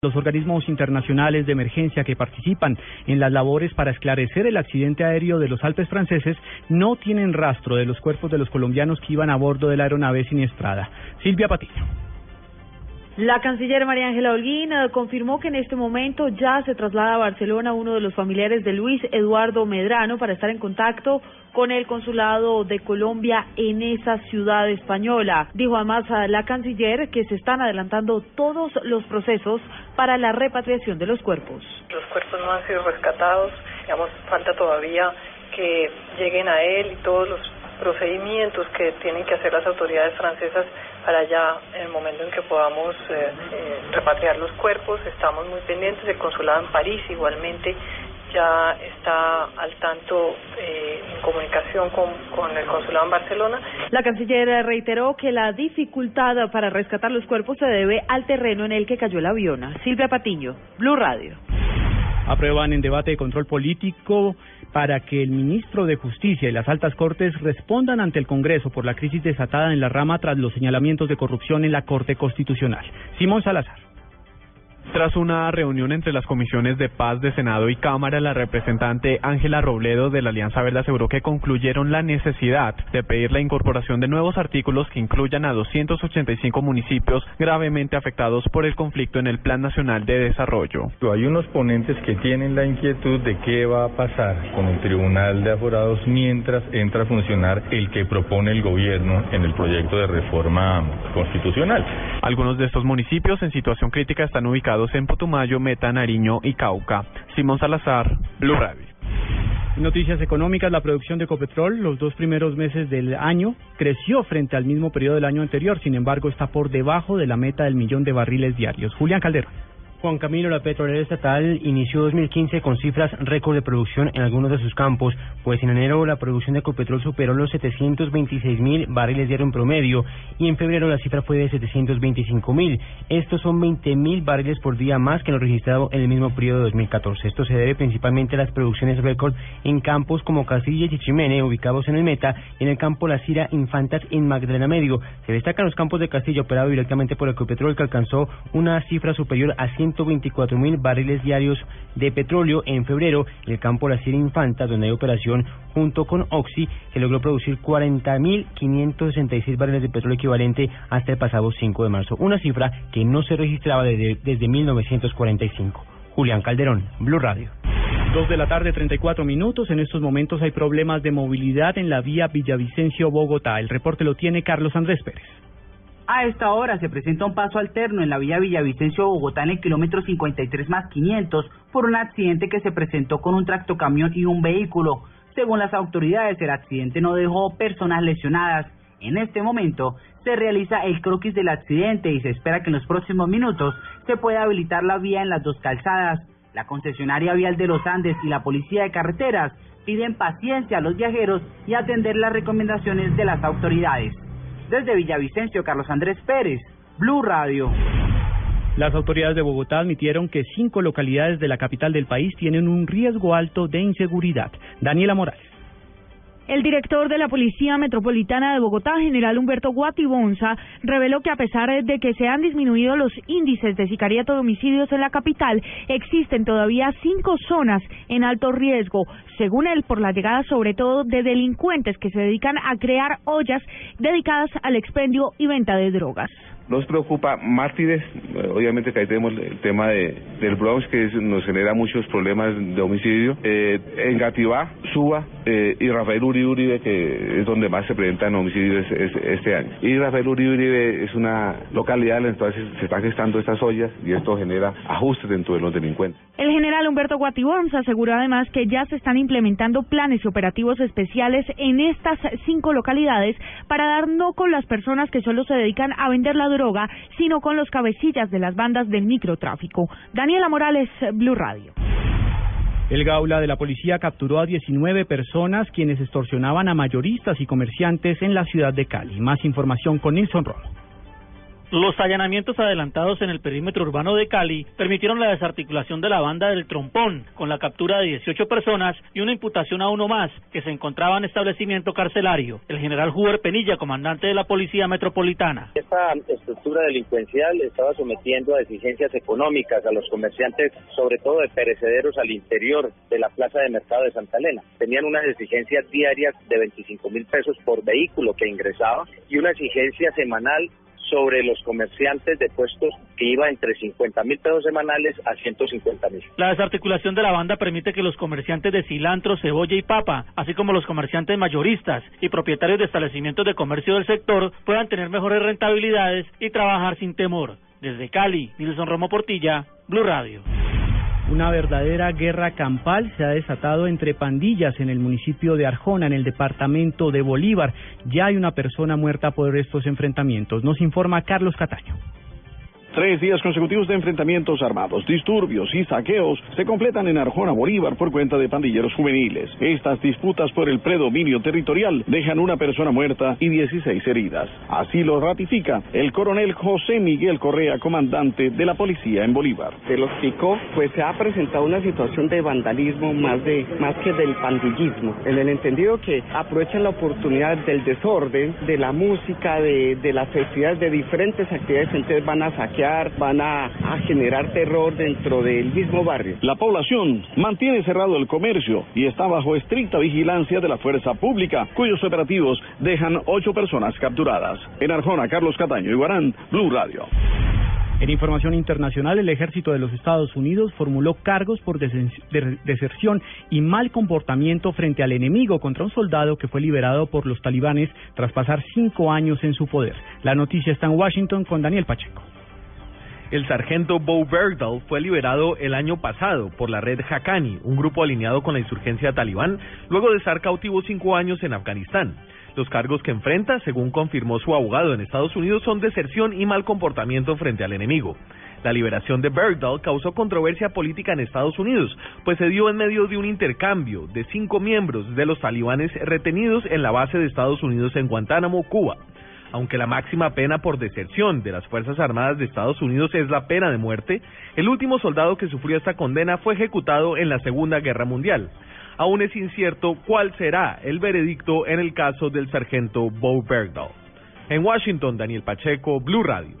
Los organismos internacionales de emergencia que participan en las labores para esclarecer el accidente aéreo de los Alpes franceses no tienen rastro de los cuerpos de los colombianos que iban a bordo de la aeronave siniestrada. Silvia Patiño. La canciller María Ángela Holguín eh, confirmó que en este momento ya se traslada a Barcelona uno de los familiares de Luis Eduardo Medrano para estar en contacto con el consulado de Colombia en esa ciudad española. Dijo además a la canciller que se están adelantando todos los procesos para la repatriación de los cuerpos. Los cuerpos no han sido rescatados, digamos, falta todavía que lleguen a él y todos los procedimientos que tienen que hacer las autoridades francesas para ya en el momento en que podamos eh, eh, repatriar los cuerpos. Estamos muy pendientes. El consulado en París igualmente ya está al tanto eh, en comunicación con, con el consulado en Barcelona. La canciller reiteró que la dificultad para rescatar los cuerpos se debe al terreno en el que cayó el avión. Silvia Patiño, Blue Radio. Aprueban en debate de control político para que el ministro de Justicia y las altas cortes respondan ante el Congreso por la crisis desatada en la rama tras los señalamientos de corrupción en la Corte Constitucional. Simón Salazar. Tras una reunión entre las comisiones de paz de Senado y Cámara, la representante Ángela Robledo de la Alianza Verde aseguró que concluyeron la necesidad de pedir la incorporación de nuevos artículos que incluyan a 285 municipios gravemente afectados por el conflicto en el Plan Nacional de Desarrollo. Hay unos ponentes que tienen la inquietud de qué va a pasar con el Tribunal de Aforados mientras entra a funcionar el que propone el gobierno en el proyecto de reforma constitucional. Algunos de estos municipios en situación crítica están ubicados en Putumayo, Meta, Nariño y Cauca. Simón Salazar, Blue Radio. Noticias económicas, la producción de Ecopetrol los dos primeros meses del año creció frente al mismo periodo del año anterior, sin embargo está por debajo de la meta del millón de barriles diarios. Julián Calderón. Juan Camilo, la petrolera estatal inició 2015 con cifras récord de producción en algunos de sus campos, pues en enero la producción de Ecopetrol superó los 726 mil barriles diarios en promedio y en febrero la cifra fue de 725 mil. Estos son 20 mil barriles por día más que lo registrado en el mismo periodo de 2014. Esto se debe principalmente a las producciones récord en campos como Casilla y Chichimene, ubicados en el Meta, y en el campo La Cira Infantas en Magdalena Medio. Se destacan los campos de Castilla operado directamente por Ecopetrol que alcanzó una cifra superior a 100 124 mil barriles diarios de petróleo en febrero el campo Sierra Infanta, donde hay operación junto con Oxy, que logró producir 40 mil 566 barriles de petróleo equivalente hasta el pasado 5 de marzo, una cifra que no se registraba desde, desde 1945. Julián Calderón, Blue Radio. Dos de la tarde, 34 minutos. En estos momentos hay problemas de movilidad en la vía Villavicencio-Bogotá. El reporte lo tiene Carlos Andrés Pérez. A esta hora se presenta un paso alterno en la vía Villavicencio-Bogotá en el kilómetro 53 más 500 por un accidente que se presentó con un tractocamión y un vehículo. Según las autoridades, el accidente no dejó personas lesionadas. En este momento se realiza el croquis del accidente y se espera que en los próximos minutos se pueda habilitar la vía en las dos calzadas. La concesionaria vial de los Andes y la policía de carreteras piden paciencia a los viajeros y atender las recomendaciones de las autoridades. Desde Villavicencio, Carlos Andrés Pérez, Blue Radio. Las autoridades de Bogotá admitieron que cinco localidades de la capital del país tienen un riesgo alto de inseguridad. Daniela Morales. El director de la Policía Metropolitana de Bogotá, general Humberto Guatibonza, reveló que a pesar de que se han disminuido los índices de sicariato de homicidios en la capital, existen todavía cinco zonas en alto riesgo, según él, por la llegada sobre todo de delincuentes que se dedican a crear ollas dedicadas al expendio y venta de drogas. Nos preocupa Mártires, obviamente que ahí tenemos el tema de, del Bronx que nos genera muchos problemas de homicidio. Eh, en Gativá, Suba eh, y Rafael Uribe Uribe, que es donde más se presentan homicidios este año. Y Rafael Uribe Uribe es una localidad en la se están gestando estas ollas y esto genera ajustes dentro de los delincuentes. El general Humberto Guatibonza aseguró además que ya se están implementando planes operativos especiales en estas cinco localidades para dar no con las personas que solo se dedican a vender la droga, sino con los cabecillas de las bandas del microtráfico. Daniela Morales, Blue Radio. El Gaula de la policía capturó a 19 personas quienes extorsionaban a mayoristas y comerciantes en la ciudad de Cali. Más información con Nilson Romo. Los allanamientos adelantados en el perímetro urbano de Cali permitieron la desarticulación de la banda del trompón, con la captura de 18 personas y una imputación a uno más, que se encontraba en establecimiento carcelario. El general Huber Penilla, comandante de la Policía Metropolitana. Esta estructura delincuencial estaba sometiendo a exigencias económicas a los comerciantes, sobre todo de perecederos al interior de la plaza de mercado de Santa Elena. Tenían unas exigencias diarias de 25 mil pesos por vehículo que ingresaba y una exigencia semanal sobre los comerciantes de puestos que iba entre 50 mil pesos semanales a 150 mil. La desarticulación de la banda permite que los comerciantes de cilantro, cebolla y papa, así como los comerciantes mayoristas y propietarios de establecimientos de comercio del sector, puedan tener mejores rentabilidades y trabajar sin temor. Desde Cali, Nilson Romo Portilla, Blue Radio. Una verdadera guerra campal se ha desatado entre pandillas en el municipio de Arjona, en el departamento de Bolívar. Ya hay una persona muerta por estos enfrentamientos. Nos informa Carlos Cataño. Tres días consecutivos de enfrentamientos armados, disturbios y saqueos se completan en Arjona, Bolívar, por cuenta de pandilleros juveniles. Estas disputas por el predominio territorial dejan una persona muerta y 16 heridas. Así lo ratifica el coronel José Miguel Correa, comandante de la policía en Bolívar. Se los picó, pues se ha presentado una situación de vandalismo más, de, más que del pandillismo, en el entendido que aprovechan la oportunidad del desorden, de la música, de, de las festividades, de diferentes actividades, entonces van a saquear van a, generar terror dentro del mismo barrio. La población mantiene cerrado el comercio y está bajo estricta vigilancia de la fuerza pública, cuyos operativos dejan ocho personas capturadas. En Arjona, Carlos Cataño, Iguarán, Blue Radio. En información internacional, el ejército de los Estados Unidos formuló cargos por deserción y mal comportamiento frente al enemigo contra un soldado que fue liberado por los talibanes tras pasar cinco años en su poder. La noticia está en Washington con Daniel Pacheco. El sargento Bo Bergdahl fue liberado el año pasado por la red Haqqani, un grupo alineado con la insurgencia talibán, luego de estar cautivo cinco años en Afganistán. Los cargos que enfrenta, según confirmó su abogado en Estados Unidos, son deserción y mal comportamiento frente al enemigo. La liberación de Bergdahl causó controversia política en Estados Unidos, pues se dio en medio de un intercambio de cinco miembros de los talibanes retenidos en la base de Estados Unidos en Guantánamo, Cuba aunque la máxima pena por deserción de las Fuerzas Armadas de Estados Unidos es la pena de muerte, el último soldado que sufrió esta condena fue ejecutado en la Segunda Guerra Mundial. Aún es incierto cuál será el veredicto en el caso del sargento Bo Bergdahl. En Washington, Daniel Pacheco, Blue Radio.